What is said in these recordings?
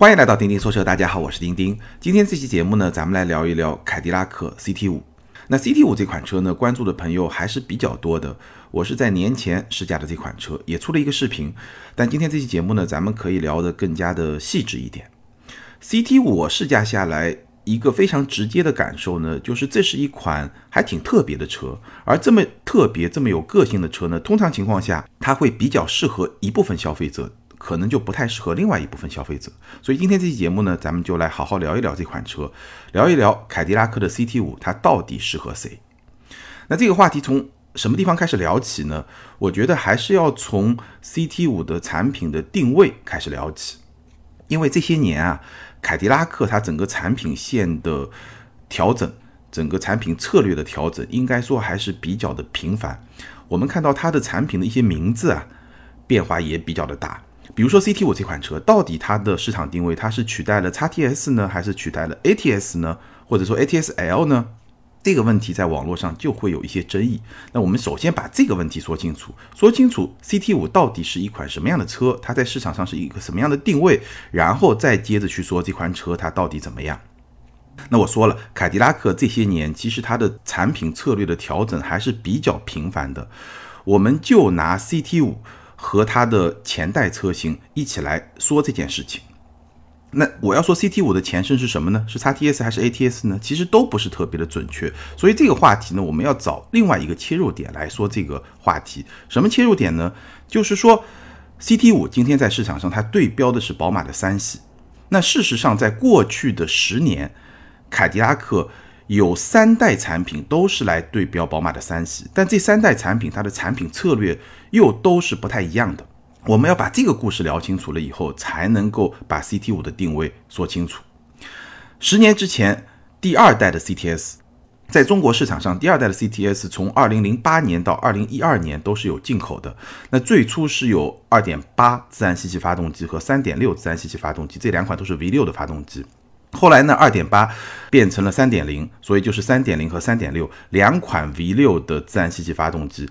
欢迎来到钉钉说车，大家好，我是钉钉。今天这期节目呢，咱们来聊一聊凯迪拉克 CT 五。那 CT 五这款车呢，关注的朋友还是比较多的。我是在年前试驾的这款车，也出了一个视频。但今天这期节目呢，咱们可以聊得更加的细致一点。CT 五我试驾下来，一个非常直接的感受呢，就是这是一款还挺特别的车。而这么特别、这么有个性的车呢，通常情况下，它会比较适合一部分消费者。可能就不太适合另外一部分消费者，所以今天这期节目呢，咱们就来好好聊一聊这款车，聊一聊凯迪拉克的 CT 五，它到底适合谁？那这个话题从什么地方开始聊起呢？我觉得还是要从 CT 五的产品的定位开始聊起，因为这些年啊，凯迪拉克它整个产品线的调整，整个产品策略的调整，应该说还是比较的频繁。我们看到它的产品的一些名字啊，变化也比较的大。比如说 CT 五这款车，到底它的市场定位，它是取代了 XTS 呢，还是取代了 ATS 呢，或者说 ATS L 呢？这个问题在网络上就会有一些争议。那我们首先把这个问题说清楚，说清楚 CT 五到底是一款什么样的车，它在市场上是一个什么样的定位，然后再接着去说这款车它到底怎么样。那我说了，凯迪拉克这些年其实它的产品策略的调整还是比较频繁的。我们就拿 CT 五。和它的前代车型一起来说这件事情。那我要说 CT 五的前身是什么呢？是 XTS 还是 ATS 呢？其实都不是特别的准确。所以这个话题呢，我们要找另外一个切入点来说这个话题。什么切入点呢？就是说 CT 五今天在市场上它对标的是宝马的三系。那事实上，在过去的十年，凯迪拉克。有三代产品都是来对标宝马的三系，但这三代产品它的产品策略又都是不太一样的。我们要把这个故事聊清楚了以后，才能够把 CT 五的定位说清楚。十年之前，第二代的 CTS 在中国市场上，第二代的 CTS 从二零零八年到二零一二年都是有进口的。那最初是有二点八自然吸气发动机和三点六自然吸气发动机，这两款都是 V 六的发动机。后来呢，二点八变成了三点零，所以就是三点零和三点六两款 V 六的自然吸气发动机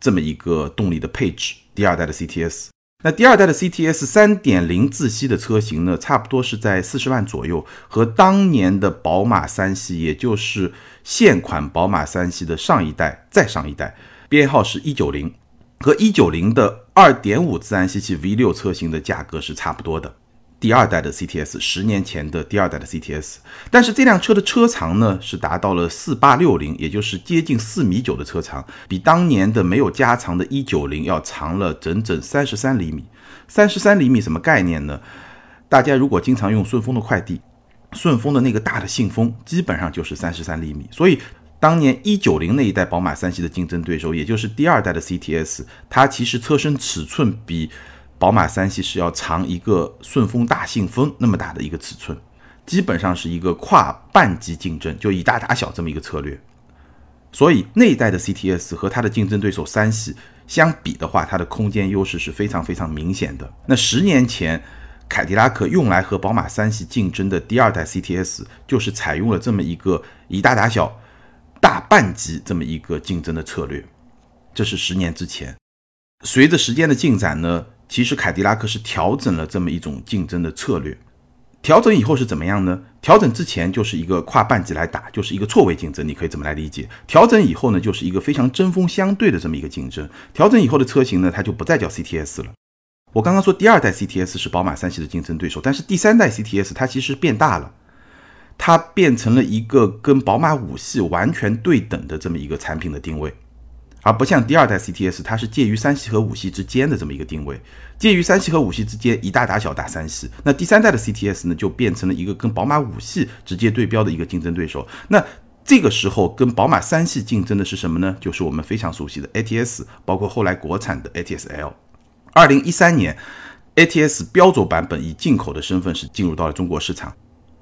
这么一个动力的配置。第二代的 CTS，那第二代的 CTS 三点零自吸的车型呢，差不多是在四十万左右，和当年的宝马三系，也就是现款宝马三系的上一代、再上一代，编号是一九零，和一九零的二点五自然吸气 V 六车型的价格是差不多的。第二代的 CTS，十年前的第二代的 CTS，但是这辆车的车长呢是达到了四八六零，也就是接近四米九的车长，比当年的没有加长的一九零要长了整整三十三厘米。三十三厘米什么概念呢？大家如果经常用顺丰的快递，顺丰的那个大的信封基本上就是三十三厘米。所以当年一九零那一代宝马三系的竞争对手，也就是第二代的 CTS，它其实车身尺寸比。宝马三系是要长一个顺丰大信封那么大的一个尺寸，基本上是一个跨半级竞争，就以大打小这么一个策略。所以那一代的 CTS 和它的竞争对手三系相比的话，它的空间优势是非常非常明显的。那十年前，凯迪拉克用来和宝马三系竞争的第二代 CTS 就是采用了这么一个以大打小、大半级这么一个竞争的策略。这是十年之前，随着时间的进展呢？其实凯迪拉克是调整了这么一种竞争的策略，调整以后是怎么样呢？调整之前就是一个跨半级来打，就是一个错位竞争，你可以怎么来理解？调整以后呢，就是一个非常针锋相对的这么一个竞争。调整以后的车型呢，它就不再叫 CTS 了。我刚刚说第二代 CTS 是宝马三系的竞争对手，但是第三代 CTS 它其实变大了，它变成了一个跟宝马五系完全对等的这么一个产品的定位。而不像第二代 CTS，它是介于三系和五系之间的这么一个定位，介于三系和五系之间，以大打小打三系。那第三代的 CTS 呢，就变成了一个跟宝马五系直接对标的一个竞争对手。那这个时候跟宝马三系竞争的是什么呢？就是我们非常熟悉的 ATS，包括后来国产的 ATS L。二零一三年，ATS 标轴版本以进口的身份是进入到了中国市场，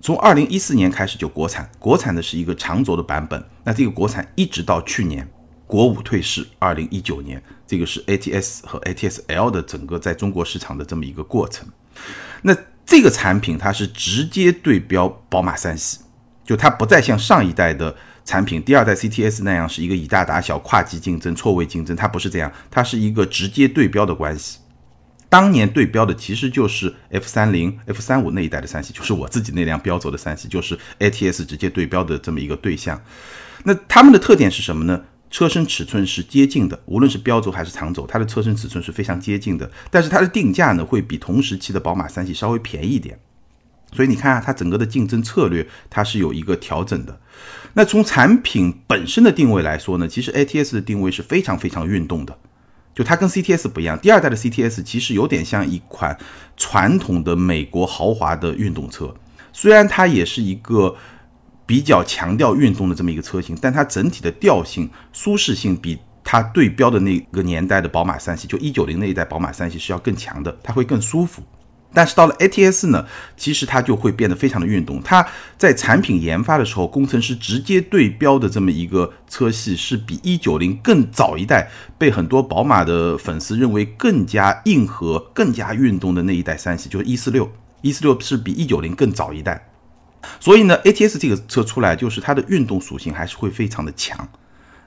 从二零一四年开始就国产，国产的是一个长轴的版本。那这个国产一直到去年。国五退市，二零一九年，这个是 ATS 和 ATS L 的整个在中国市场的这么一个过程。那这个产品它是直接对标宝马三系，就它不再像上一代的产品第二代 CTS 那样是一个以大打小、跨级竞争、错位竞争，它不是这样，它是一个直接对标的关系。当年对标的其实就是 F 三零、F 三五那一代的三系，就是我自己那辆标轴的三系，就是 ATS 直接对标的这么一个对象。那它们的特点是什么呢？车身尺寸是接近的，无论是标轴还是长轴，它的车身尺寸是非常接近的。但是它的定价呢，会比同时期的宝马三系稍微便宜一点。所以你看啊，它整个的竞争策略它是有一个调整的。那从产品本身的定位来说呢，其实 ATS 的定位是非常非常运动的。就它跟 CTS 不一样，第二代的 CTS 其实有点像一款传统的美国豪华的运动车，虽然它也是一个比较强调运动的这么一个车型，但它整体的调性、舒适性比它对标的那个年代的宝马三系，就一九零那一代宝马三系是要更强的，它会更舒服。但是到了 ATS 呢，其实它就会变得非常的运动。它在产品研发的时候，工程师直接对标的这么一个车系，是比一九零更早一代，被很多宝马的粉丝认为更加硬核、更加运动的那一代三系，就是一四六。一四六是比一九零更早一代，所以呢，ATS 这个车出来，就是它的运动属性还是会非常的强。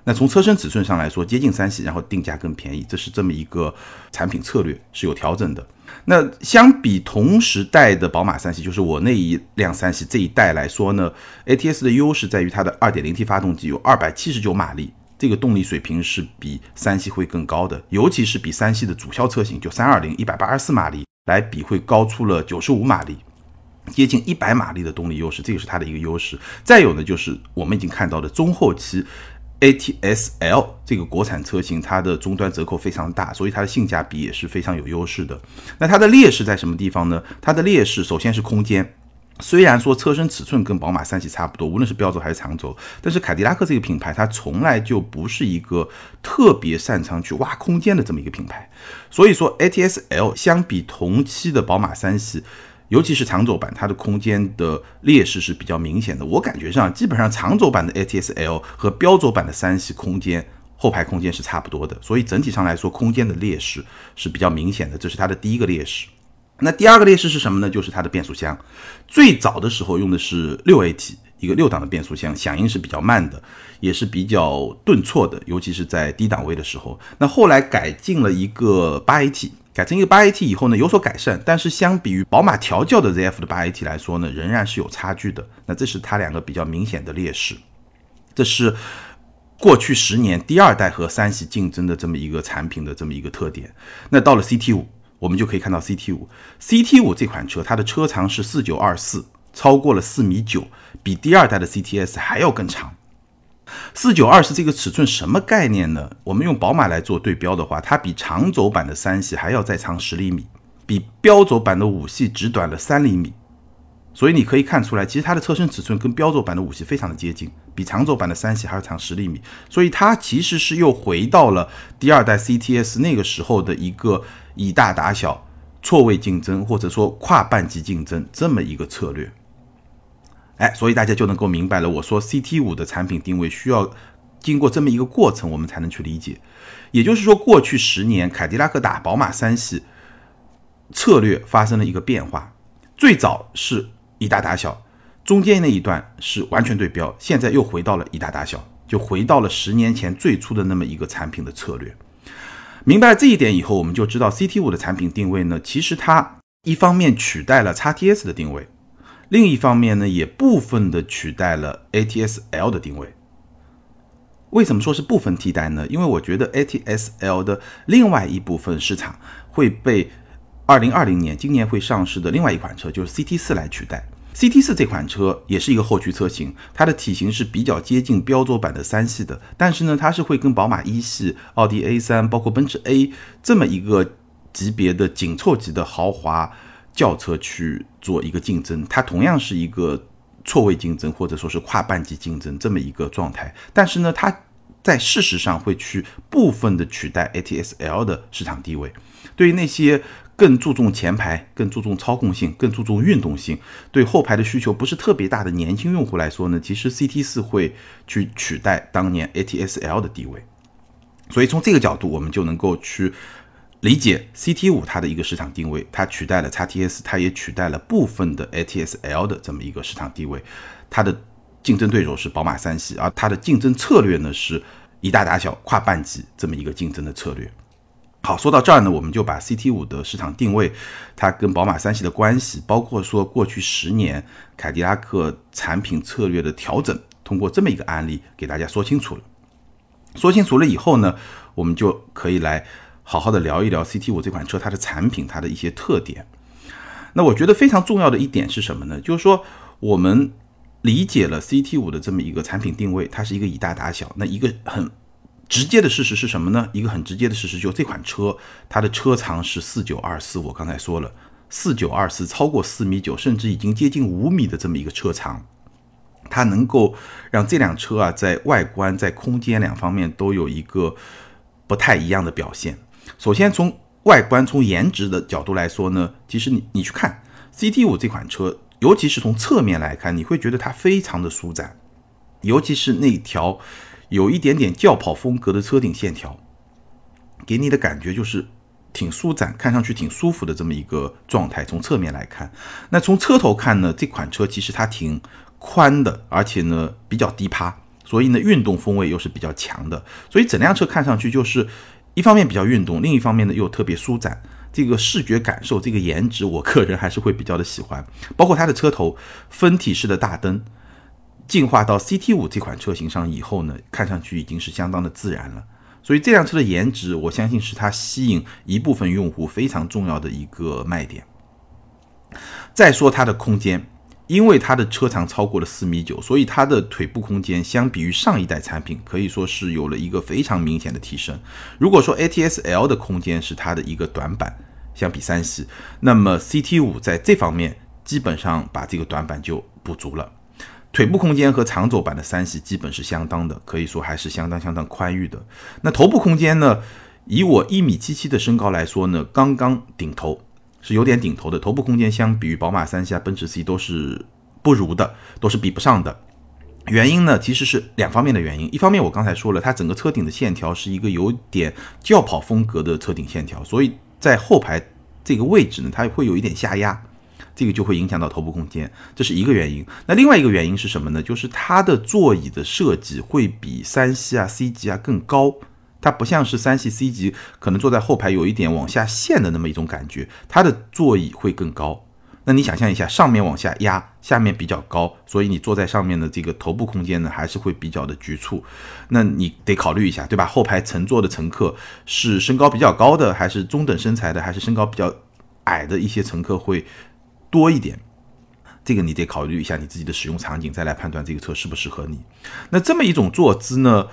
那从车身尺寸上来说，接近三系，然后定价更便宜，这是这么一个产品策略是有调整的。那相比同时代的宝马三系，就是我那一辆三系这一代来说呢，ATS 的优势在于它的 2.0T 发动机有279马力，这个动力水平是比三系会更高的，尤其是比三系的主销车型就320 184马力来比会高出了95马力，接近100马力的动力优势，这个是它的一个优势。再有呢，就是我们已经看到的中后期。ATS L 这个国产车型，它的终端折扣非常大，所以它的性价比也是非常有优势的。那它的劣势在什么地方呢？它的劣势首先是空间，虽然说车身尺寸跟宝马三系差不多，无论是标轴还是长轴，但是凯迪拉克这个品牌它从来就不是一个特别擅长去挖空间的这么一个品牌，所以说 ATS L 相比同期的宝马三系。尤其是长轴版，它的空间的劣势是比较明显的。我感觉上，基本上长轴版的 ATS L 和标轴版的三系空间后排空间是差不多的，所以整体上来说，空间的劣势是比较明显的。这是它的第一个劣势。那第二个劣势是什么呢？就是它的变速箱。最早的时候用的是六 AT，一个六档的变速箱，响应是比较慢的，也是比较顿挫的，尤其是在低档位的时候。那后来改进了一个八 AT。改成一个八 AT 以后呢，有所改善，但是相比于宝马调教的 ZF 的八 AT 来说呢，仍然是有差距的。那这是它两个比较明显的劣势。这是过去十年第二代和三系竞争的这么一个产品的这么一个特点。那到了 CT 五，我们就可以看到 CT 五，CT 五这款车它的车长是四九二四，超过了四米九，比第二代的 CTS 还要更长。四九二是这个尺寸什么概念呢？我们用宝马来做对标的话，它比长轴版的三系还要再长十厘米，比标轴版的五系只短了三厘米。所以你可以看出来，其实它的车身尺寸跟标轴版的五系非常的接近，比长轴版的三系还要长十厘米。所以它其实是又回到了第二代 CTS 那个时候的一个以大打小、错位竞争或者说跨半级竞争这么一个策略。哎，所以大家就能够明白了。我说 CT 五的产品定位需要经过这么一个过程，我们才能去理解。也就是说，过去十年凯迪拉克打宝马三系策略发生了一个变化。最早是以大打小，中间那一段是完全对标，现在又回到了以大打小，就回到了十年前最初的那么一个产品的策略。明白了这一点以后，我们就知道 CT 五的产品定位呢，其实它一方面取代了 XTS 的定位。另一方面呢，也部分的取代了 ATS L 的定位。为什么说是部分替代呢？因为我觉得 ATS L 的另外一部分市场会被2020年今年会上市的另外一款车，就是 CT 四来取代。CT 四这款车也是一个后驱车型，它的体型是比较接近标轴版的三系的，但是呢，它是会跟宝马一系、奥迪 A 三，包括奔驰 A 这么一个级别的紧凑级的豪华。轿车去做一个竞争，它同样是一个错位竞争，或者说是跨半级竞争这么一个状态。但是呢，它在事实上会去部分的取代 ATS L 的市场地位。对于那些更注重前排、更注重操控性、更注重运动性，对后排的需求不是特别大的年轻用户来说呢，其实 CT 四会去取代当年 ATS L 的地位。所以从这个角度，我们就能够去。理解 CT 五它的一个市场定位，它取代了 XTS，它也取代了部分的 ATS L 的这么一个市场地位。它的竞争对手是宝马三系，而它的竞争策略呢是以大打小、跨半级这么一个竞争的策略。好，说到这儿呢，我们就把 CT 五的市场定位，它跟宝马三系的关系，包括说过去十年凯迪拉克产品策略的调整，通过这么一个案例给大家说清楚了。说清楚了以后呢，我们就可以来好好的聊一聊 CT 五这款车它的产品它的一些特点。那我觉得非常重要的一点是什么呢？就是说我们理解了 CT 五的这么一个产品定位，它是一个以大打小，那一个很。直接的事实是什么呢？一个很直接的事实，就这款车它的车长是四九二四，我刚才说了，四九二四超过四米九，甚至已经接近五米的这么一个车长，它能够让这辆车啊在外观、在空间两方面都有一个不太一样的表现。首先从外观、从颜值的角度来说呢，其实你你去看 CT 五这款车，尤其是从侧面来看，你会觉得它非常的舒展，尤其是那条。有一点点轿跑风格的车顶线条，给你的感觉就是挺舒展，看上去挺舒服的这么一个状态。从侧面来看，那从车头看呢，这款车其实它挺宽的，而且呢比较低趴，所以呢运动风味又是比较强的。所以整辆车看上去就是一方面比较运动，另一方面呢又特别舒展。这个视觉感受，这个颜值，我个人还是会比较的喜欢。包括它的车头分体式的大灯。进化到 CT 五这款车型上以后呢，看上去已经是相当的自然了。所以这辆车的颜值，我相信是它吸引一部分用户非常重要的一个卖点。再说它的空间，因为它的车长超过了四米九，所以它的腿部空间相比于上一代产品可以说是有了一个非常明显的提升。如果说 ATS L 的空间是它的一个短板，相比三系，那么 CT 五在这方面基本上把这个短板就补足了。腿部空间和长轴版的三系基本是相当的，可以说还是相当相当宽裕的。那头部空间呢？以我一米七七的身高来说呢，刚刚顶头，是有点顶头的。头部空间相比于宝马三系啊、奔驰 C 都是不如的，都是比不上的。原因呢，其实是两方面的原因。一方面我刚才说了，它整个车顶的线条是一个有点轿跑风格的车顶线条，所以在后排这个位置呢，它会有一点下压。这个就会影响到头部空间，这是一个原因。那另外一个原因是什么呢？就是它的座椅的设计会比三系啊、C 级啊更高，它不像是三系、C 级可能坐在后排有一点往下陷的那么一种感觉，它的座椅会更高。那你想象一下，上面往下压，下面比较高，所以你坐在上面的这个头部空间呢，还是会比较的局促。那你得考虑一下，对吧？后排乘坐的乘客是身高比较高的，还是中等身材的，还是身高比较矮的一些乘客会？多一点，这个你得考虑一下你自己的使用场景，再来判断这个车适不适合你。那这么一种坐姿呢，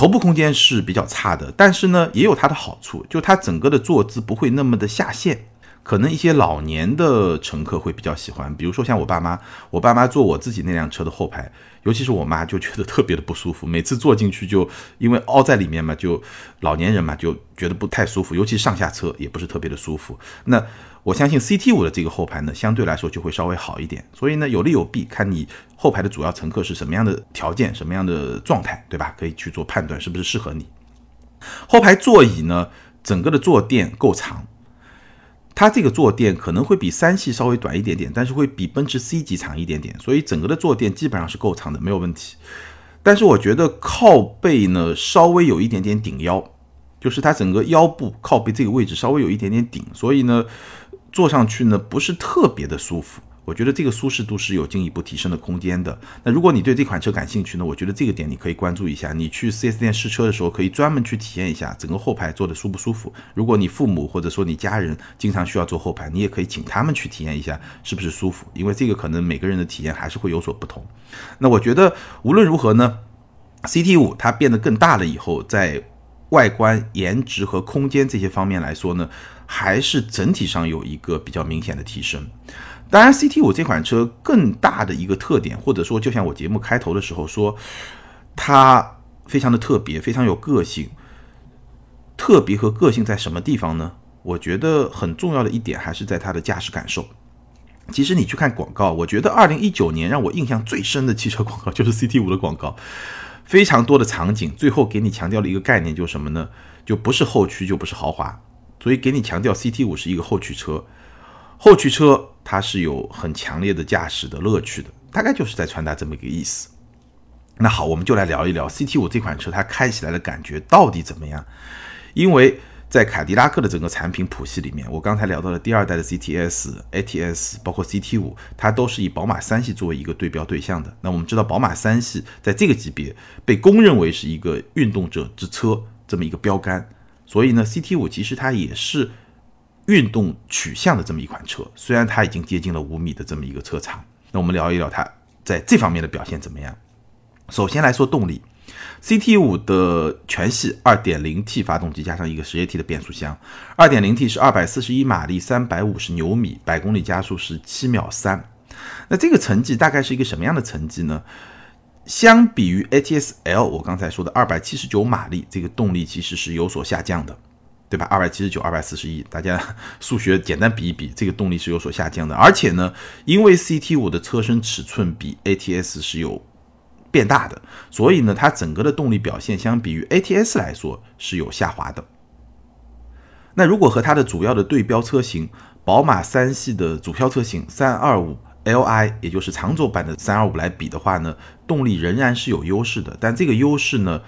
头部空间是比较差的，但是呢也有它的好处，就它整个的坐姿不会那么的下陷。可能一些老年的乘客会比较喜欢，比如说像我爸妈，我爸妈坐我自己那辆车的后排，尤其是我妈就觉得特别的不舒服，每次坐进去就因为凹在里面嘛，就老年人嘛就觉得不太舒服，尤其上下车也不是特别的舒服。那我相信 CT 五的这个后排呢，相对来说就会稍微好一点。所以呢，有利有弊，看你后排的主要乘客是什么样的条件、什么样的状态，对吧？可以去做判断是不是适合你。后排座椅呢，整个的坐垫够长。它这个坐垫可能会比三系稍微短一点点，但是会比奔驰 C 级长一点点，所以整个的坐垫基本上是够长的，没有问题。但是我觉得靠背呢稍微有一点点顶腰，就是它整个腰部靠背这个位置稍微有一点点顶，所以呢坐上去呢不是特别的舒服。我觉得这个舒适度是有进一步提升的空间的。那如果你对这款车感兴趣呢，我觉得这个点你可以关注一下。你去 4S 店试车的时候，可以专门去体验一下整个后排坐的舒不舒服。如果你父母或者说你家人经常需要坐后排，你也可以请他们去体验一下是不是舒服，因为这个可能每个人的体验还是会有所不同。那我觉得无论如何呢，CT 五它变得更大了以后，在外观、颜值和空间这些方面来说呢，还是整体上有一个比较明显的提升。当然，CT 五这款车更大的一个特点，或者说就像我节目开头的时候说，它非常的特别，非常有个性。特别和个性在什么地方呢？我觉得很重要的一点还是在它的驾驶感受。其实你去看广告，我觉得二零一九年让我印象最深的汽车广告就是 CT 五的广告，非常多的场景，最后给你强调了一个概念，就是什么呢？就不是后驱就不是豪华，所以给你强调 CT 五是一个后驱车。后驱车它是有很强烈的驾驶的乐趣的，大概就是在传达这么一个意思。那好，我们就来聊一聊 CT 五这款车它开起来的感觉到底怎么样？因为在凯迪拉克的整个产品谱系里面，我刚才聊到的第二代的 CTS、ATS，包括 CT 五，它都是以宝马三系作为一个对标对象的。那我们知道，宝马三系在这个级别被公认为是一个运动者之车这么一个标杆，所以呢，CT 五其实它也是运动取向的这么一款车，虽然它已经接近了五米的这么一个车长。那我们聊一聊它在这方面的表现怎么样。首先来说动力。CT 五的全系 2.0T 发动机加上一个 10AT 的变速箱，2.0T 是241马力，350牛米，百公里加速是7秒3。那这个成绩大概是一个什么样的成绩呢？相比于 ATS L，我刚才说的279马力，这个动力其实是有所下降的，对吧？279、241，大家 数学简单比一比，这个动力是有所下降的。而且呢，因为 CT 五的车身尺寸比 ATS 是有变大的，所以呢，它整个的动力表现相比于 ATS 来说是有下滑的。那如果和它的主要的对标车型宝马三系的主销车型三二五 Li，也就是长轴版的三二五来比的话呢，动力仍然是有优势的，但这个优势呢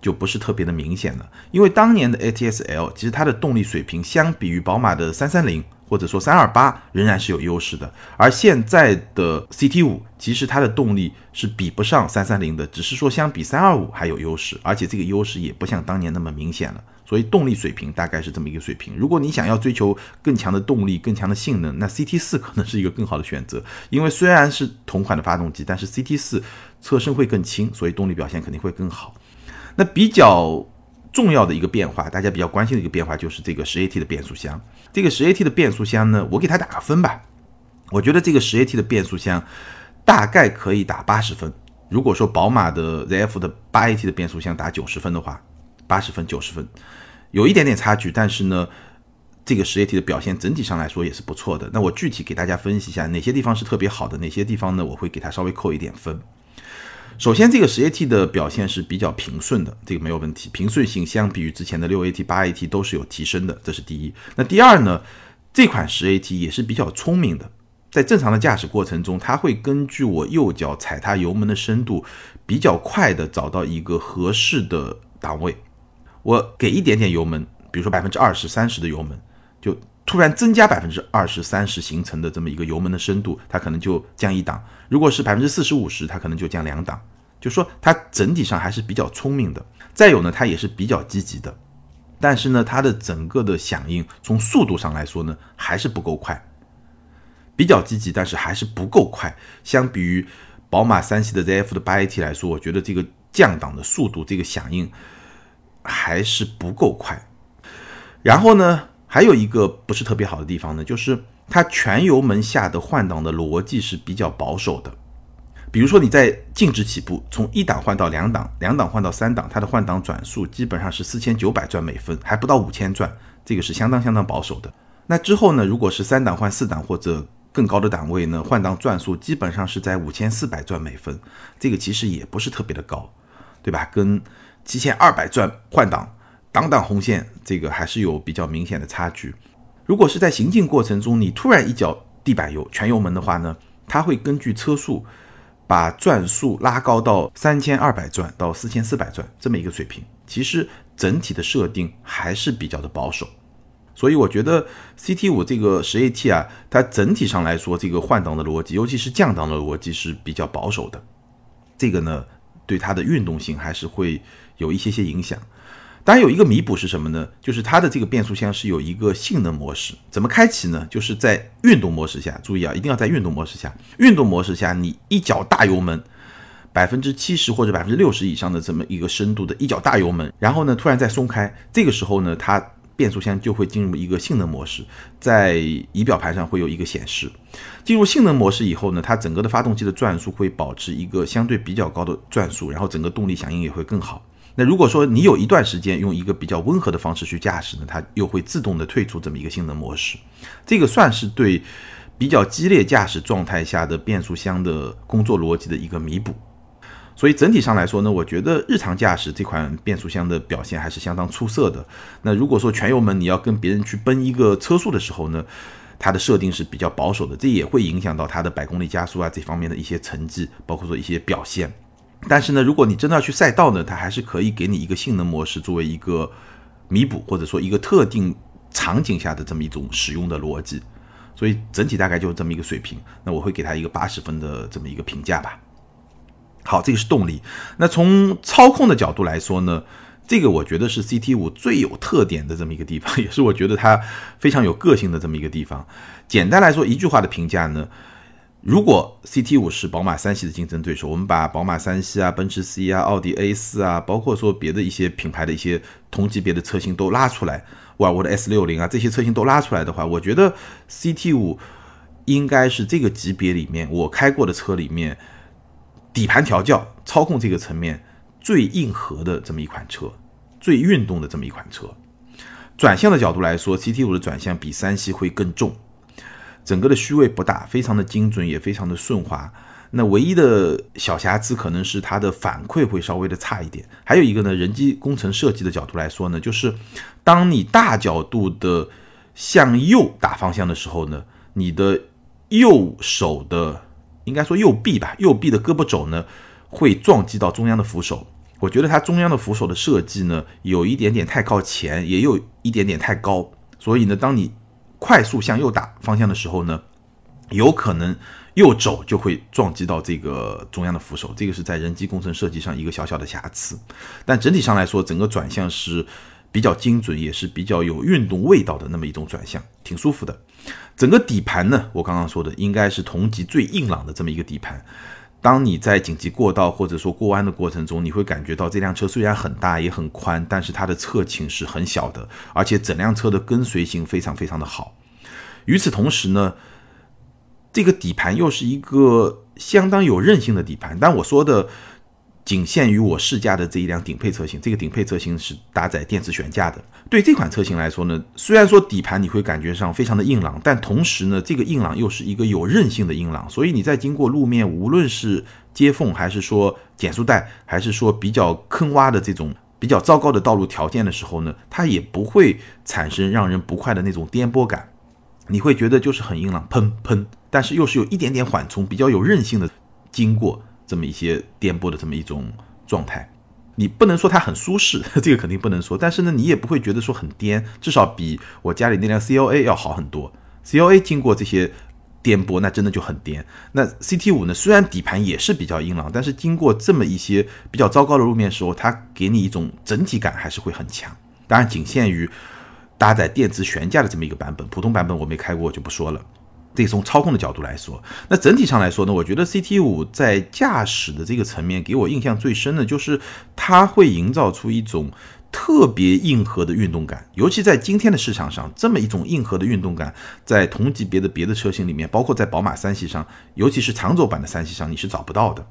就不是特别的明显了，因为当年的 ATS L 其实它的动力水平相比于宝马的三三零。或者说三二八仍然是有优势的，而现在的 CT 五其实它的动力是比不上三三零的，只是说相比三二五还有优势，而且这个优势也不像当年那么明显了。所以动力水平大概是这么一个水平。如果你想要追求更强的动力、更强的性能，那 CT 四可能是一个更好的选择，因为虽然是同款的发动机，但是 CT 四车身会更轻，所以动力表现肯定会更好。那比较。重要的一个变化，大家比较关心的一个变化就是这个十 AT 的变速箱。这个十 AT 的变速箱呢，我给它打个分吧。我觉得这个十 AT 的变速箱大概可以打八十分。如果说宝马的 ZF 的八 AT 的变速箱打九十分的话，八十分九十分，有一点点差距。但是呢，这个十 AT 的表现整体上来说也是不错的。那我具体给大家分析一下哪些地方是特别好的，哪些地方呢，我会给它稍微扣一点分。首先，这个十 AT 的表现是比较平顺的，这个没有问题。平顺性相比于之前的六 AT、八 AT 都是有提升的，这是第一。那第二呢？这款十 AT 也是比较聪明的，在正常的驾驶过程中，它会根据我右脚踩踏油门的深度，比较快的找到一个合适的档位。我给一点点油门，比如说百分之二十三十的油门，就突然增加百分之二十三十形成的这么一个油门的深度，它可能就降一档。如果是百分之四十五十，它可能就降两档，就说它整体上还是比较聪明的。再有呢，它也是比较积极的，但是呢，它的整个的响应从速度上来说呢，还是不够快。比较积极，但是还是不够快。相比于宝马三系的 ZF 的八 AT 来说，我觉得这个降档的速度，这个响应还是不够快。然后呢，还有一个不是特别好的地方呢，就是。它全油门下的换挡的逻辑是比较保守的，比如说你在静止起步，从一档换到两档，两档换到三档，它的换挡转速基本上是四千九百转每分，还不到五千转，这个是相当相当保守的。那之后呢，如果是三档换四档或者更高的档位呢，换挡转速基本上是在五千四百转每分，这个其实也不是特别的高，对吧？跟七千二百转换挡，挡档红线，这个还是有比较明显的差距。如果是在行进过程中，你突然一脚地板油全油门的话呢，它会根据车速把转速拉高到三千二百转到四千四百转这么一个水平。其实整体的设定还是比较的保守，所以我觉得 CT 五这个十 AT 啊，它整体上来说这个换挡的逻辑，尤其是降档的逻辑是比较保守的。这个呢，对它的运动性还是会有一些些影响。当然有一个弥补是什么呢？就是它的这个变速箱是有一个性能模式，怎么开启呢？就是在运动模式下，注意啊，一定要在运动模式下。运动模式下，你一脚大油门，百分之七十或者百分之六十以上的这么一个深度的一脚大油门，然后呢，突然再松开，这个时候呢，它变速箱就会进入一个性能模式，在仪表盘上会有一个显示。进入性能模式以后呢，它整个的发动机的转速会保持一个相对比较高的转速，然后整个动力响应也会更好。那如果说你有一段时间用一个比较温和的方式去驾驶呢，它又会自动的退出这么一个性能模式，这个算是对比较激烈驾驶状态下的变速箱的工作逻辑的一个弥补。所以整体上来说呢，我觉得日常驾驶这款变速箱的表现还是相当出色的。那如果说全油门你要跟别人去奔一个车速的时候呢，它的设定是比较保守的，这也会影响到它的百公里加速啊这方面的一些成绩，包括说一些表现。但是呢，如果你真的要去赛道呢，它还是可以给你一个性能模式作为一个弥补，或者说一个特定场景下的这么一种使用的逻辑。所以整体大概就是这么一个水平。那我会给它一个八十分的这么一个评价吧。好，这个是动力。那从操控的角度来说呢，这个我觉得是 CT 五最有特点的这么一个地方，也是我觉得它非常有个性的这么一个地方。简单来说，一句话的评价呢，如果 CT 五是宝马三系的竞争对手，我们把宝马三系啊、奔驰 C 啊、奥迪 A 四啊，包括说别的一些品牌的一些同级别的车型都拉出来，沃尔沃的 S 六零啊这些车型都拉出来的话，我觉得 CT 五应该是这个级别里面我开过的车里面。底盘调教、操控这个层面最硬核的这么一款车，最运动的这么一款车。转向的角度来说，CT 五的转向比三系会更重，整个的虚位不大，非常的精准，也非常的顺滑。那唯一的小瑕疵可能是它的反馈会稍微的差一点。还有一个呢，人机工程设计的角度来说呢，就是当你大角度的向右打方向的时候呢，你的右手的。应该说右臂吧，右臂的胳膊肘呢会撞击到中央的扶手。我觉得它中央的扶手的设计呢有一点点太靠前，也有一点点太高。所以呢，当你快速向右打方向的时候呢，有可能右肘就会撞击到这个中央的扶手。这个是在人机工程设计上一个小小的瑕疵。但整体上来说，整个转向是比较精准，也是比较有运动味道的那么一种转向，挺舒服的。整个底盘呢，我刚刚说的应该是同级最硬朗的这么一个底盘。当你在紧急过道或者说过弯的过程中，你会感觉到这辆车虽然很大也很宽，但是它的侧倾是很小的，而且整辆车的跟随性非常非常的好。与此同时呢，这个底盘又是一个相当有韧性的底盘。但我说的。仅限于我试驾的这一辆顶配车型，这个顶配车型是搭载电磁悬架的。对这款车型来说呢，虽然说底盘你会感觉上非常的硬朗，但同时呢，这个硬朗又是一个有韧性的硬朗。所以你在经过路面，无论是接缝，还是说减速带，还是说比较坑洼的这种比较糟糕的道路条件的时候呢，它也不会产生让人不快的那种颠簸感。你会觉得就是很硬朗，砰砰，但是又是有一点点缓冲，比较有韧性的经过。这么一些颠簸的这么一种状态，你不能说它很舒适，这个肯定不能说。但是呢，你也不会觉得说很颠，至少比我家里那辆 C L A 要好很多。C L A 经过这些颠簸，那真的就很颠。那 C T 五呢，虽然底盘也是比较硬朗，但是经过这么一些比较糟糕的路面时候，它给你一种整体感还是会很强。当然，仅限于搭载电子悬架的这么一个版本，普通版本我没开过，就不说了。这从操控的角度来说，那整体上来说呢，我觉得 CT 五在驾驶的这个层面给我印象最深的就是它会营造出一种特别硬核的运动感，尤其在今天的市场上，这么一种硬核的运动感，在同级别的别的车型里面，包括在宝马三系上，尤其是长轴版的三系上，你是找不到的。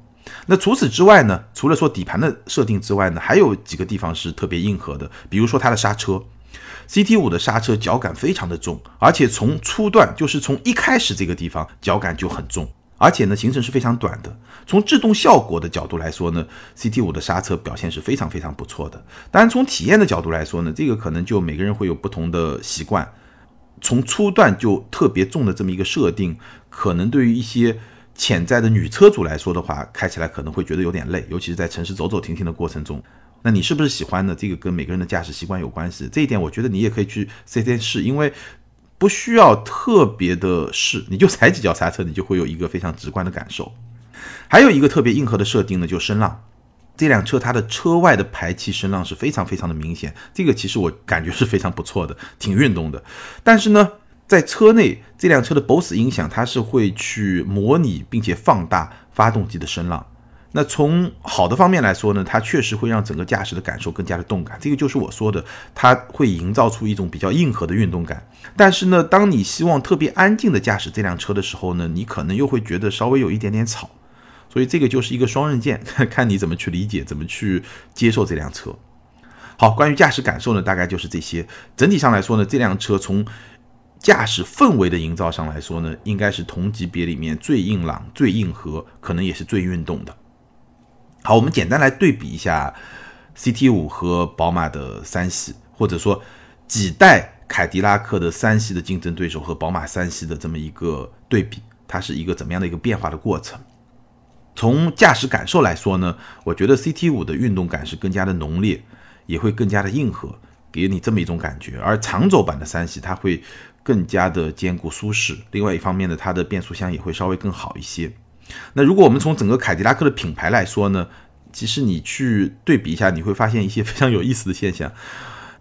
那除此之外呢，除了说底盘的设定之外呢，还有几个地方是特别硬核的，比如说它的刹车。CT 五的刹车脚感非常的重，而且从初段就是从一开始这个地方脚感就很重，而且呢行程是非常短的。从制动效果的角度来说呢，CT 五的刹车表现是非常非常不错的。当然从体验的角度来说呢，这个可能就每个人会有不同的习惯。从初段就特别重的这么一个设定，可能对于一些潜在的女车主来说的话，开起来可能会觉得有点累，尤其是在城市走走停停的过程中。那你是不是喜欢呢？这个跟每个人的驾驶习惯有关系。这一点我觉得你也可以去四 S 店试，因为不需要特别的试，你就踩几脚刹车，你就会有一个非常直观的感受。还有一个特别硬核的设定呢，就是声浪。这辆车它的车外的排气声浪是非常非常的明显，这个其实我感觉是非常不错的，挺运动的。但是呢，在车内这辆车的 BOSS 音响它是会去模拟并且放大发动机的声浪。那从好的方面来说呢，它确实会让整个驾驶的感受更加的动感，这个就是我说的，它会营造出一种比较硬核的运动感。但是呢，当你希望特别安静的驾驶这辆车的时候呢，你可能又会觉得稍微有一点点吵，所以这个就是一个双刃剑，看你怎么去理解，怎么去接受这辆车。好，关于驾驶感受呢，大概就是这些。整体上来说呢，这辆车从驾驶氛围的营造上来说呢，应该是同级别里面最硬朗、最硬核，可能也是最运动的。好，我们简单来对比一下 CT 五和宝马的三系，或者说几代凯迪拉克的三系的竞争对手和宝马三系的这么一个对比，它是一个怎么样的一个变化的过程？从驾驶感受来说呢，我觉得 CT 五的运动感是更加的浓烈，也会更加的硬核，给你这么一种感觉。而长轴版的三系它会更加的坚固舒适，另外一方面呢，它的变速箱也会稍微更好一些。那如果我们从整个凯迪拉克的品牌来说呢，其实你去对比一下，你会发现一些非常有意思的现象。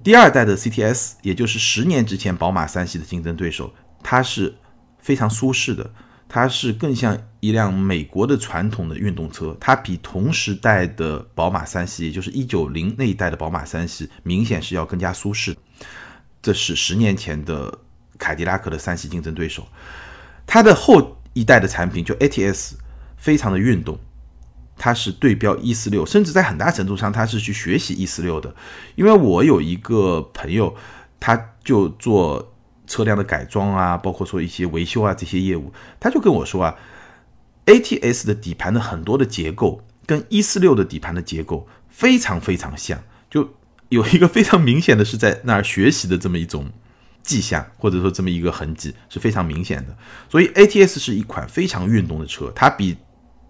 第二代的 CTS，也就是十年之前宝马三系的竞争对手，它是非常舒适的，它是更像一辆美国的传统的运动车，它比同时代的宝马三系，也就是一九零那一代的宝马三系，明显是要更加舒适。这是十年前的凯迪拉克的三系竞争对手，它的后一代的产品就 ATS，非常的运动。它是对标一四六，甚至在很大程度上，它是去学习一四六的。因为我有一个朋友，他就做车辆的改装啊，包括说一些维修啊这些业务，他就跟我说啊，ATS 的底盘的很多的结构跟一四六的底盘的结构非常非常像，就有一个非常明显的是在那儿学习的这么一种迹象，或者说这么一个痕迹是非常明显的。所以 ATS 是一款非常运动的车，它比。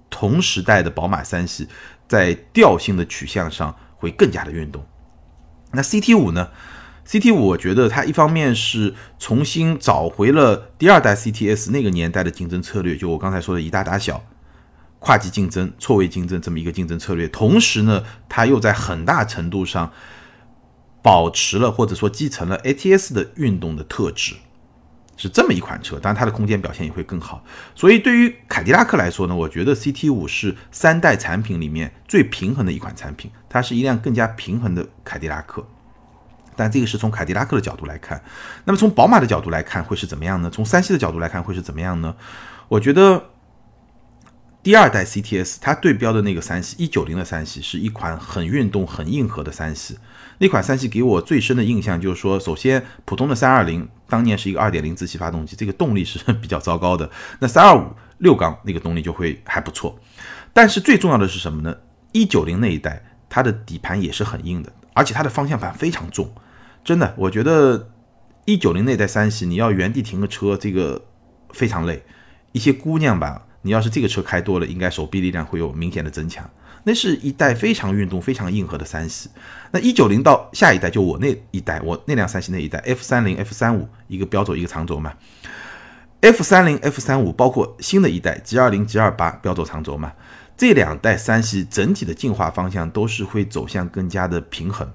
同时代的宝马三系在调性的取向上会更加的运动。那 CT 五呢？CT 五我觉得它一方面是重新找回了第二代 CTS 那个年代的竞争策略，就我刚才说的以大打小、跨级竞争、错位竞争这么一个竞争策略。同时呢，它又在很大程度上保持了或者说继承了 ATS 的运动的特质。是这么一款车，当然它的空间表现也会更好。所以对于凯迪拉克来说呢，我觉得 CT 五是三代产品里面最平衡的一款产品，它是一辆更加平衡的凯迪拉克。但这个是从凯迪拉克的角度来看，那么从宝马的角度来看会是怎么样呢？从三系的角度来看会是怎么样呢？我觉得第二代 CTS 它对标的那个三系一九零的三系是一款很运动、很硬核的三系。那款三系给我最深的印象就是说，首先普通的三二零当年是一个二点零自吸发动机，这个动力是 比较糟糕的。那三二五六缸那个动力就会还不错。但是最重要的是什么呢？一九零那一代它的底盘也是很硬的，而且它的方向盘非常重。真的，我觉得一九零那代三系你要原地停个车，这个非常累。一些姑娘吧，你要是这个车开多了，应该手臂力量会有明显的增强。那是一代非常运动、非常硬核的三系。那一九零到下一代，就我那一代，我那辆三系那一代，F 三零、F 三五，一个标轴，一个长轴嘛。F 三零、F 三五，包括新的一代 G 二零、G 二八，标轴长轴嘛。这两代三系整体的进化方向都是会走向更加的平衡。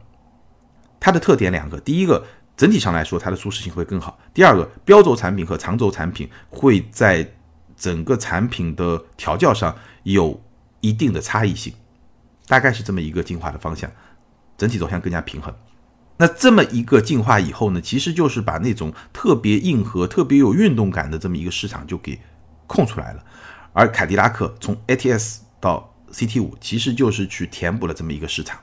它的特点两个，第一个，整体上来说它的舒适性会更好；第二个，标轴产品和长轴产品会在整个产品的调教上有一定的差异性。大概是这么一个进化的方向，整体走向更加平衡。那这么一个进化以后呢，其实就是把那种特别硬核、特别有运动感的这么一个市场就给空出来了。而凯迪拉克从 ATS 到 CT 五，其实就是去填补了这么一个市场，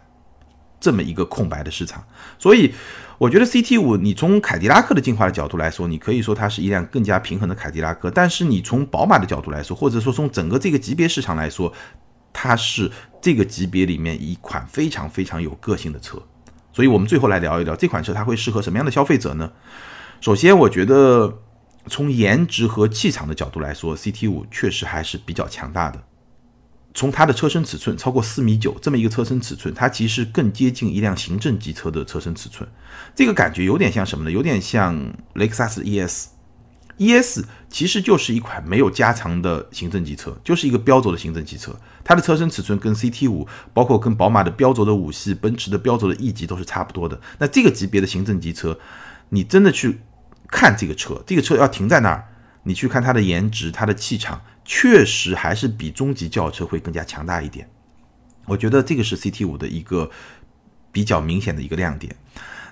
这么一个空白的市场。所以我觉得 CT 五，你从凯迪拉克的进化的角度来说，你可以说它是一辆更加平衡的凯迪拉克。但是你从宝马的角度来说，或者说从整个这个级别市场来说，它是这个级别里面一款非常非常有个性的车，所以我们最后来聊一聊这款车它会适合什么样的消费者呢？首先，我觉得从颜值和气场的角度来说，CT 五确实还是比较强大的。从它的车身尺寸超过四米九这么一个车身尺寸，它其实更接近一辆行政级车的车身尺寸，这个感觉有点像什么呢？有点像雷克萨斯 ES。ES 其实就是一款没有加长的行政级车，就是一个标轴的行政级车。它的车身尺寸跟 CT 五，包括跟宝马的标轴的五系、奔驰的标轴的 E 级都是差不多的。那这个级别的行政级车，你真的去看这个车，这个车要停在那儿，你去看它的颜值、它的气场，确实还是比中级轿车会更加强大一点。我觉得这个是 CT 五的一个比较明显的一个亮点。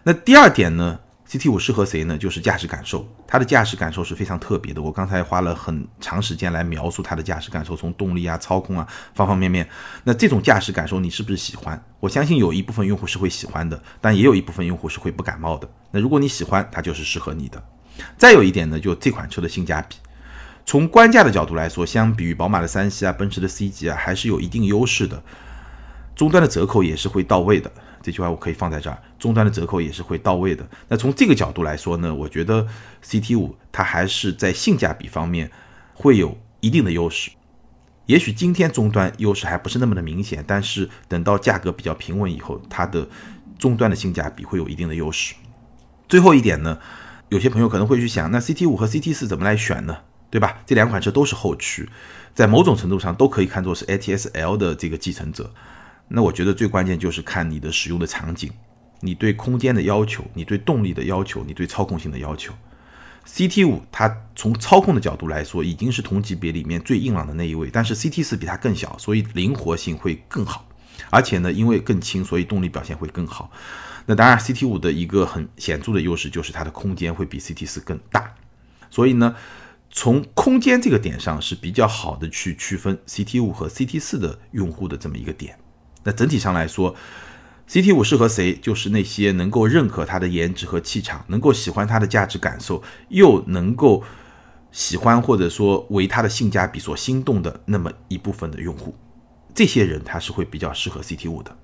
那第二点呢？CT 五适合谁呢？就是驾驶感受，它的驾驶感受是非常特别的。我刚才花了很长时间来描述它的驾驶感受，从动力啊、操控啊方方面面。那这种驾驶感受你是不是喜欢？我相信有一部分用户是会喜欢的，但也有一部分用户是会不感冒的。那如果你喜欢，它就是适合你的。再有一点呢，就这款车的性价比，从官价的角度来说，相比于宝马的三系啊、奔驰的 C 级啊，还是有一定优势的。终端的折扣也是会到位的。这句话我可以放在这儿，终端的折扣也是会到位的。那从这个角度来说呢，我觉得 CT 五它还是在性价比方面会有一定的优势。也许今天终端优势还不是那么的明显，但是等到价格比较平稳以后，它的终端的性价比会有一定的优势。最后一点呢，有些朋友可能会去想，那 CT 五和 CT 四怎么来选呢？对吧？这两款车都是后驱，在某种程度上都可以看作是 ATS L 的这个继承者。那我觉得最关键就是看你的使用的场景，你对空间的要求，你对动力的要求，你对操控性的要求。CT 五它从操控的角度来说，已经是同级别里面最硬朗的那一位，但是 CT 四比它更小，所以灵活性会更好，而且呢，因为更轻，所以动力表现会更好。那当然，CT 五的一个很显著的优势就是它的空间会比 CT 四更大，所以呢，从空间这个点上是比较好的去区分 CT 五和 CT 四的用户的这么一个点。那整体上来说，CT 五适合谁？就是那些能够认可它的颜值和气场，能够喜欢它的价值感受，又能够喜欢或者说为它的性价比所心动的那么一部分的用户。这些人他是会比较适合 CT 五的。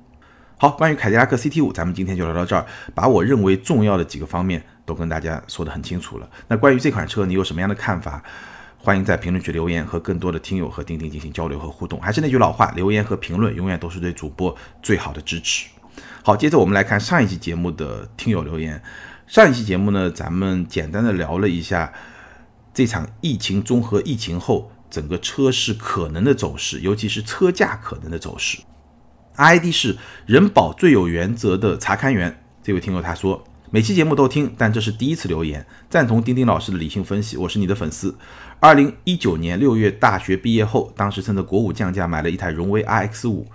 好，关于凯迪拉克 CT 五，咱们今天就聊到这儿，把我认为重要的几个方面都跟大家说得很清楚了。那关于这款车，你有什么样的看法？欢迎在评论区留言，和更多的听友和钉钉进行交流和互动。还是那句老话，留言和评论永远都是对主播最好的支持。好，接着我们来看上一期节目的听友留言。上一期节目呢，咱们简单的聊了一下这场疫情综合疫情后整个车市可能的走势，尤其是车价可能的走势。ID 是人保最有原则的查勘员，这位听友他说。每期节目都听，但这是第一次留言，赞同丁丁老师的理性分析。我是你的粉丝。二零一九年六月大学毕业后，当时趁着国五降价买了一台荣威 RX 五，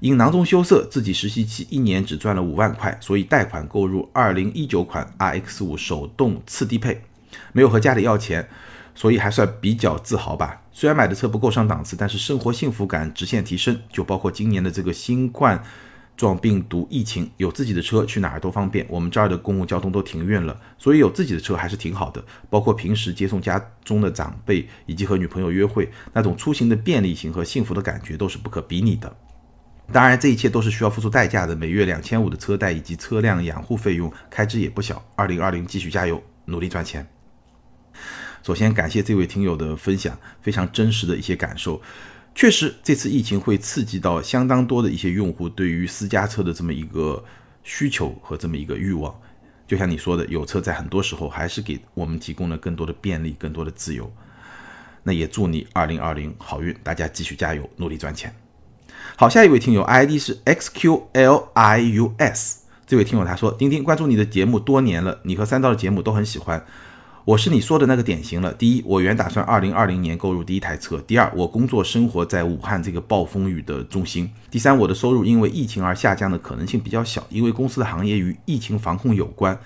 因囊中羞涩，自己实习期一年只赚了五万块，所以贷款购入二零一九款 RX 五手动次低配，没有和家里要钱，所以还算比较自豪吧。虽然买的车不够上档次，但是生活幸福感直线提升，就包括今年的这个新冠。撞病毒疫情，有自己的车去哪儿都方便。我们这儿的公共交通都停运了，所以有自己的车还是挺好的。包括平时接送家中的长辈，以及和女朋友约会，那种出行的便利性和幸福的感觉都是不可比拟的。当然，这一切都是需要付出代价的，每月两千五的车贷以及车辆养护费用，开支也不小。二零二零继续加油，努力赚钱。首先感谢这位听友的分享，非常真实的一些感受。确实，这次疫情会刺激到相当多的一些用户对于私家车的这么一个需求和这么一个欲望。就像你说的，有车在很多时候还是给我们提供了更多的便利、更多的自由。那也祝你二零二零好运，大家继续加油，努力赚钱。好，下一位听友 ID 是 xqlius，这位听友他说：钉钉关注你的节目多年了，你和三刀的节目都很喜欢。我是你说的那个典型了。第一，我原打算二零二零年购入第一台车。第二，我工作生活在武汉这个暴风雨的中心。第三，我的收入因为疫情而下降的可能性比较小，因为公司的行业与疫情防控有关。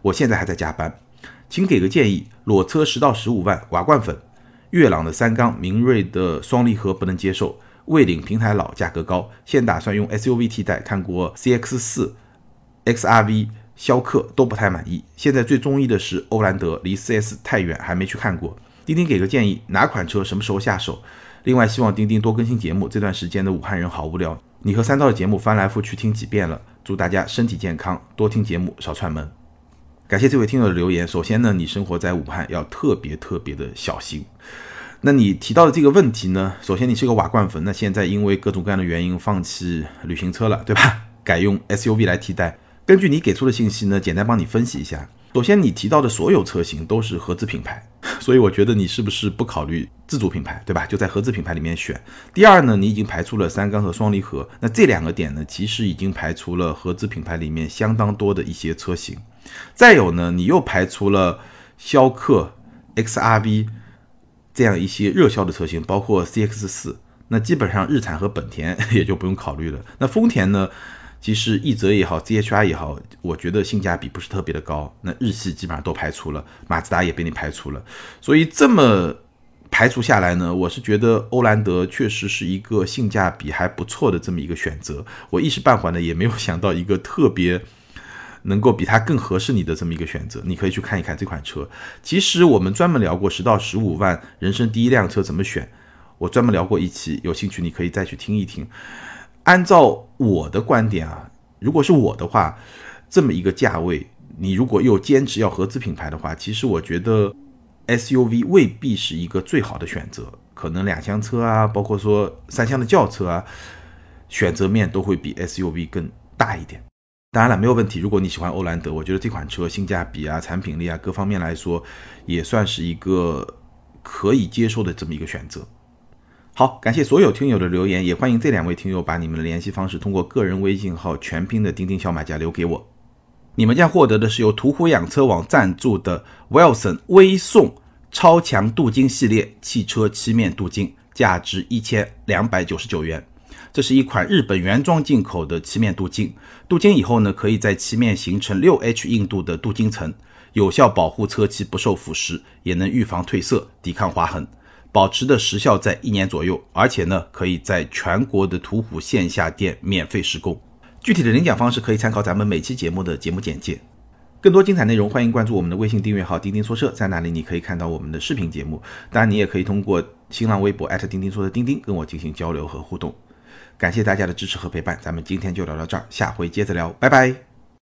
我现在还在加班，请给个建议。裸车十到十五万，瓦罐粉，悦朗的三缸，明锐的双离合不能接受，蔚领平台老，价格高。现打算用 SUV 替代，看过 CX 四、XRV。逍客都不太满意，现在最中意的是欧蓝德，离 4S 太远，还没去看过。钉钉给个建议，哪款车什么时候下手？另外，希望钉钉多更新节目。这段时间的武汉人好无聊，你和三刀的节目翻来覆去听几遍了。祝大家身体健康，多听节目，少串门。感谢这位听友的留言。首先呢，你生活在武汉，要特别特别的小心。那你提到的这个问题呢，首先你是个瓦罐粉，那现在因为各种各样的原因放弃旅行车了，对吧？改用 SUV 来替代。根据你给出的信息呢，简单帮你分析一下。首先，你提到的所有车型都是合资品牌，所以我觉得你是不是不考虑自主品牌，对吧？就在合资品牌里面选。第二呢，你已经排除了三缸和双离合，那这两个点呢，其实已经排除了合资品牌里面相当多的一些车型。再有呢，你又排除了逍客、XRV 这样一些热销的车型，包括 CX 四，那基本上日产和本田 也就不用考虑了。那丰田呢？其实奕泽也好，CHR 也好，我觉得性价比不是特别的高。那日系基本上都排除了，马自达也被你排除了。所以这么排除下来呢，我是觉得欧蓝德确实是一个性价比还不错的这么一个选择。我一时半会呢也没有想到一个特别能够比它更合适你的这么一个选择。你可以去看一看这款车。其实我们专门聊过十到十五万人生第一辆车怎么选，我专门聊过一期，有兴趣你可以再去听一听。按照我的观点啊，如果是我的话，这么一个价位，你如果又坚持要合资品牌的话，其实我觉得 SUV 未必是一个最好的选择，可能两厢车啊，包括说三厢的轿车啊，选择面都会比 SUV 更大一点。当然了，没有问题。如果你喜欢欧蓝德，我觉得这款车性价比啊、产品力啊各方面来说，也算是一个可以接受的这么一个选择。好，感谢所有听友的留言，也欢迎这两位听友把你们的联系方式通过个人微信号全拼的钉钉小马甲留给我。你们将获得的是由途虎养车网赞助的 Wilson 微送超强镀金系列汽车漆面镀金，价值一千两百九十九元。这是一款日本原装进口的漆面镀金，镀金以后呢，可以在漆面形成六 H 硬度的镀金层，有效保护车漆不受腐蚀，也能预防褪色、抵抗划痕，保持的时效在一年左右。而且呢，可以在全国的途虎线下店免费施工。具体的领奖方式可以参考咱们每期节目的节目简介。更多精彩内容，欢迎关注我们的微信订阅号“钉钉说车”，在那里你可以看到我们的视频节目。当然，你也可以通过新浪微博钉钉说的钉钉跟我进行交流和互动。感谢大家的支持和陪伴，咱们今天就聊到这儿，下回接着聊，拜拜。